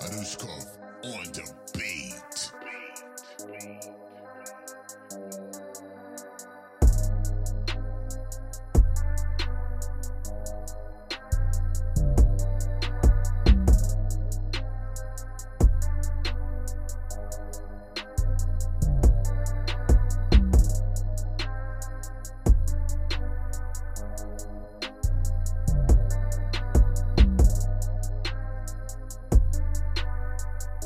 Anushkov on the beat.